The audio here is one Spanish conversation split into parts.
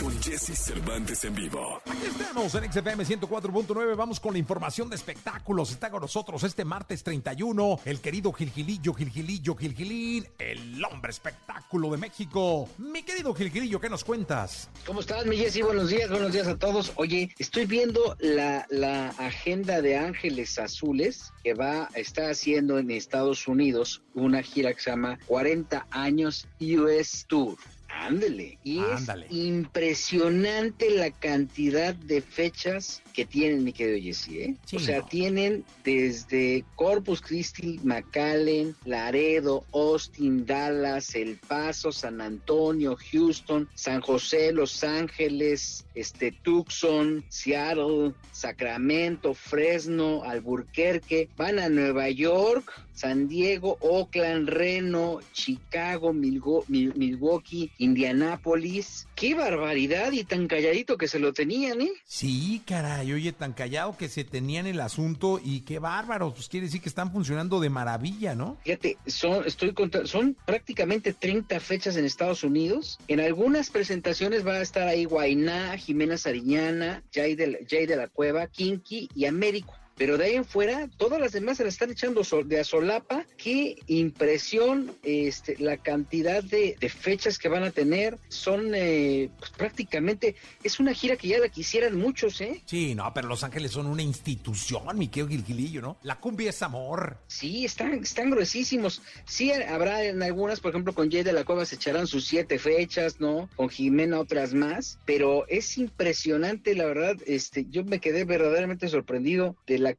con Jesse Cervantes en vivo. Aquí estamos en XFM 104.9. Vamos con la información de espectáculos. Está con nosotros este martes 31 el querido Gilgilillo, Gilgilillo, Gilgilín, el hombre espectáculo de México. Mi querido Gilgilillo, ¿qué nos cuentas? ¿Cómo estás, mi Jessy? Buenos días, buenos días a todos. Oye, estoy viendo la, la agenda de Ángeles Azules que va a estar haciendo en Estados Unidos una gira que se llama 40 años US Tour. Ándele. Y Ándale. es impresionante la cantidad de fechas que tienen, mi querido Jesse. ¿eh? Sí, o sea, no. tienen desde Corpus Christi, McAllen, Laredo, Austin, Dallas, El Paso, San Antonio, Houston, San José, Los Ángeles, este Tucson, Seattle, Sacramento, Fresno, Alburquerque, van a Nueva York, San Diego, Oakland, Reno, Chicago, Milgo- Mil- Milwaukee, Indianápolis. Qué barbaridad y tan calladito que se lo tenían, ¿eh? Sí, caray, oye, tan callado que se tenían el asunto y qué bárbaros. Pues quiere decir que están funcionando de maravilla, ¿no? Fíjate, son, estoy son prácticamente 30 fechas en Estados Unidos. En algunas presentaciones va a estar ahí Guainá, Jimena Sariñana, Jay de, la- Jay de la Cueva, Kinky y Américo. Pero de ahí en fuera, todas las demás se la están echando de a solapa. Qué impresión este, la cantidad de, de fechas que van a tener. Son eh, pues, prácticamente, es una gira que ya la quisieran muchos, ¿eh? Sí, no, pero Los Ángeles son una institución, mi querido Gilgilillo, ¿no? La cumbia es amor. Sí, están, están gruesísimos. Sí, habrá en algunas, por ejemplo, con Jay de la Cueva se echarán sus siete fechas, ¿no? Con Jimena otras más, pero es impresionante, la verdad, este, yo me quedé verdaderamente sorprendido de la eh,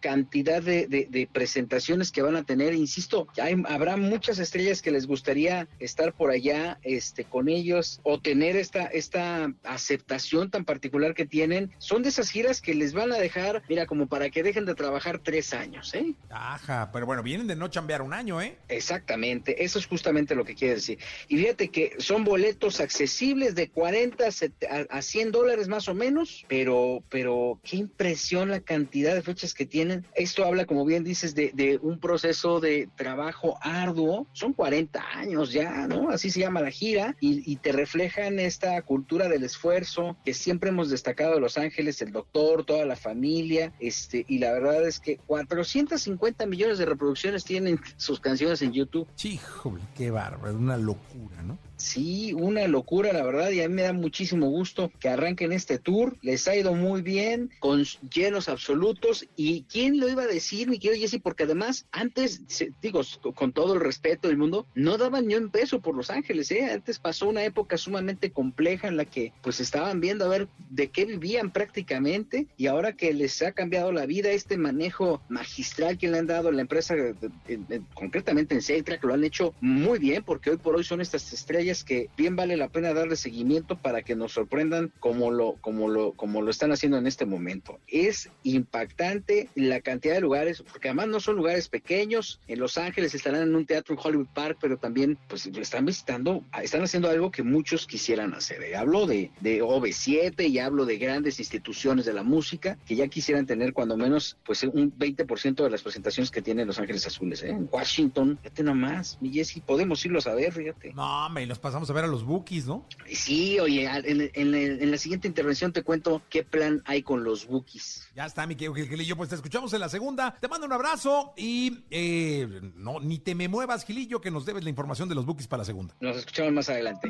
cantidad de, de- de presentaciones que van a tener, insisto, hay- habrá muchas estrellas que les gustaría estar por allá, este, con ellos, o tener esta, esta aceptación tan particular que tienen, son de esas giras que les van a dejar, mira, como para que dejen de trabajar tres años, ¿eh? Ajá, pero bueno, vienen de no chambear un año, ¿eh? Exactamente, eso es justamente lo que quiere decir. Y fíjate que son boletos accesibles de 40 a set- a a 100 dólares más o menos, pero, pero qué impresión la cantidad de fechas que tienen. Esto habla, como bien dices, de, de un proceso de trabajo arduo. Son 40 años ya, ¿no? Así se llama la gira y, y te reflejan esta cultura del esfuerzo que siempre hemos destacado de Los Ángeles, el doctor, toda la familia, este, y la verdad es que 450 millones de reproducciones tienen sus canciones en YouTube. Híjole, qué bárbaro, una locura, ¿no? Sí, una locura, la verdad, y a mí me da muchísimo gusto que arranquen este tour. Les ha ido muy bien, con llenos absolutos. ¿Y quién lo iba a decir, mi querido Jesse? Porque además, antes, digo, con todo el respeto del mundo, no daban ni un peso por Los Ángeles, ¿eh? Antes pasó una época sumamente compleja en la que, pues, estaban viendo a ver de qué vivían prácticamente. Y ahora que les ha cambiado la vida, este manejo magistral que le han dado a la empresa, en- en- concretamente en Cetra, que lo han hecho muy bien, porque hoy por hoy son estas estrellas que bien vale la pena darle seguimiento para que nos sorprendan como lo, como lo, como lo están haciendo en este momento. Es impactante la cantidad de lugares, porque además no son lugares pequeños. En Los Ángeles estarán en un teatro en Hollywood Park, pero también pues están visitando, están haciendo algo que muchos quisieran hacer. ¿eh? Hablo de, de OV7 y hablo de grandes instituciones de la música que ya quisieran tener cuando menos pues un 20% de las presentaciones que tienen Los Ángeles Azules. ¿eh? En Washington, fíjate nomás, mi Jessy, podemos irlos a ver, fíjate. No, hombre, nos pasamos a ver a los Bookies, ¿no? Sí, oye, en, en- en la siguiente intervención te cuento qué plan hay con los Bookies. Ya está, mi querido Gilgilillo, pues te escuchamos en la segunda. Te mando un abrazo y eh, no, ni te me muevas, Gilillo, que nos debes la información de los Bookies para la segunda. Nos escuchamos más adelante.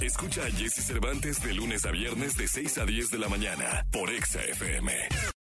Escucha a Jesse Cervantes de lunes a viernes de 6 a 10 de la mañana por Exa FM.